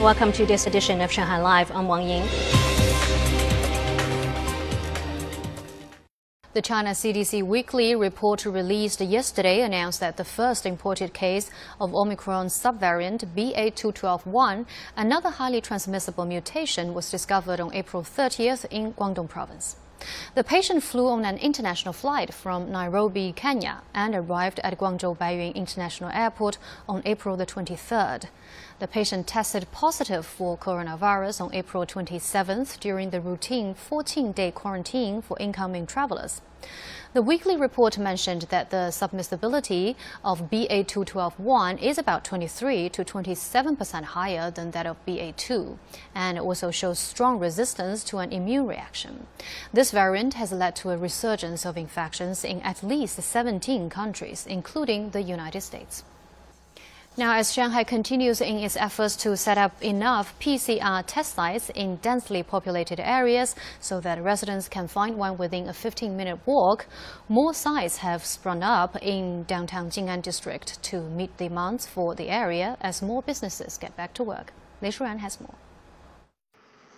Welcome to this edition of Shanghai Live. I'm Wang Ying. The China CDC weekly report released yesterday announced that the first imported case of Omicron subvariant BA212.1, another highly transmissible mutation, was discovered on April 30th in Guangdong province. The patient flew on an international flight from Nairobi, Kenya, and arrived at Guangzhou Baiyun International Airport on April the 23rd. The patient tested positive for coronavirus on April 27th during the routine 14-day quarantine for incoming travelers. The weekly report mentioned that the transmissibility of BA212.1 is about 23 to 27 percent higher than that of BA2, and also shows strong resistance to an immune reaction. This variant has led to a resurgence of infections in at least 17 countries, including the United States. Now, as Shanghai continues in its efforts to set up enough PCR test sites in densely populated areas so that residents can find one within a 15-minute walk, more sites have sprung up in downtown Jing'an district to meet demands for the area as more businesses get back to work. Lei Shuran has more.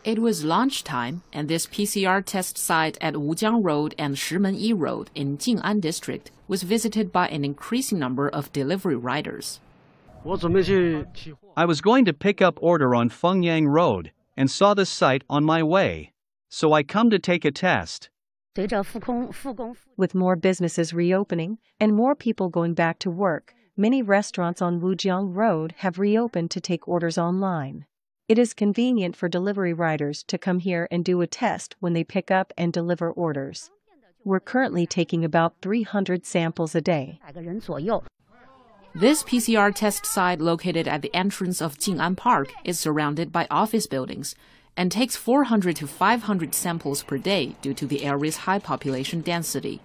It was lunchtime, and this PCR test site at Wujiang Road and Shimenyi Road in Jing'an district was visited by an increasing number of delivery riders. I was going to pick up order on Fengyang Road and saw this site on my way. So I come to take a test. With more businesses reopening and more people going back to work, many restaurants on Wujiang Road have reopened to take orders online. It is convenient for delivery riders to come here and do a test when they pick up and deliver orders. We're currently taking about 300 samples a day. This PCR test site located at the entrance of Jing'an Park is surrounded by office buildings and takes 400 to 500 samples per day due to the area's high population density.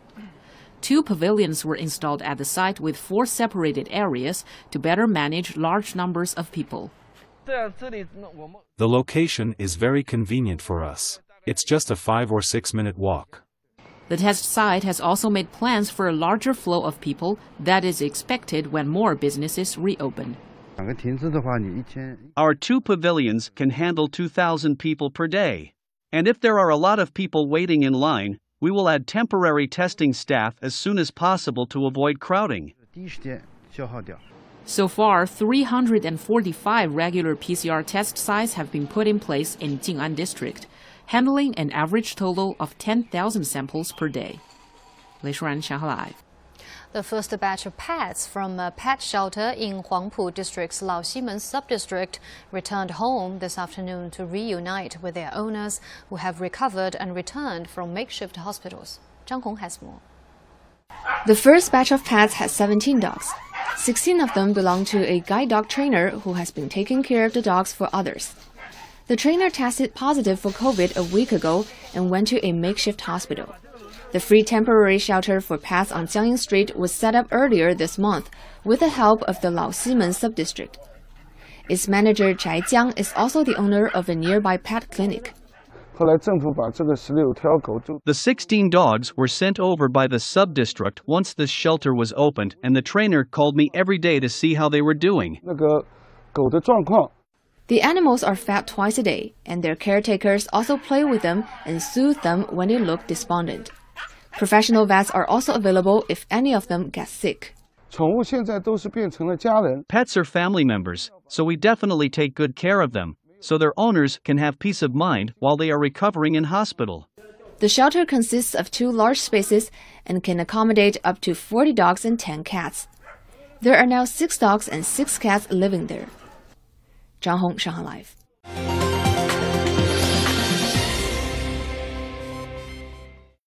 Two pavilions were installed at the site with four separated areas to better manage large numbers of people. The location is very convenient for us. It's just a 5 or 6 minute walk. The test site has also made plans for a larger flow of people that is expected when more businesses reopen. Our two pavilions can handle 2,000 people per day. And if there are a lot of people waiting in line, we will add temporary testing staff as soon as possible to avoid crowding. So far, 345 regular PCR test sites have been put in place in Jing'an district handling an average total of 10,000 samples per day. Lei Shuran, Shanghai Live. The first batch of pets from a pet shelter in Huangpu District's Laoximen subdistrict returned home this afternoon to reunite with their owners who have recovered and returned from makeshift hospitals. Zhang Hong has more. The first batch of pets had 17 dogs. 16 of them belong to a guide dog trainer who has been taking care of the dogs for others. The trainer tested positive for COVID a week ago and went to a makeshift hospital. The free temporary shelter for pets on Jiangying Street was set up earlier this month with the help of the Laoximen subdistrict. Its manager Chai Jiang is also the owner of a nearby pet clinic. The 16 dogs were sent over by the subdistrict once the shelter was opened, and the trainer called me every day to see how they were doing. The animals are fed twice a day, and their caretakers also play with them and soothe them when they look despondent. Professional vets are also available if any of them get sick. Pets are family members, so we definitely take good care of them, so their owners can have peace of mind while they are recovering in hospital. The shelter consists of two large spaces and can accommodate up to 40 dogs and 10 cats. There are now six dogs and six cats living there. 张红，上海 Live。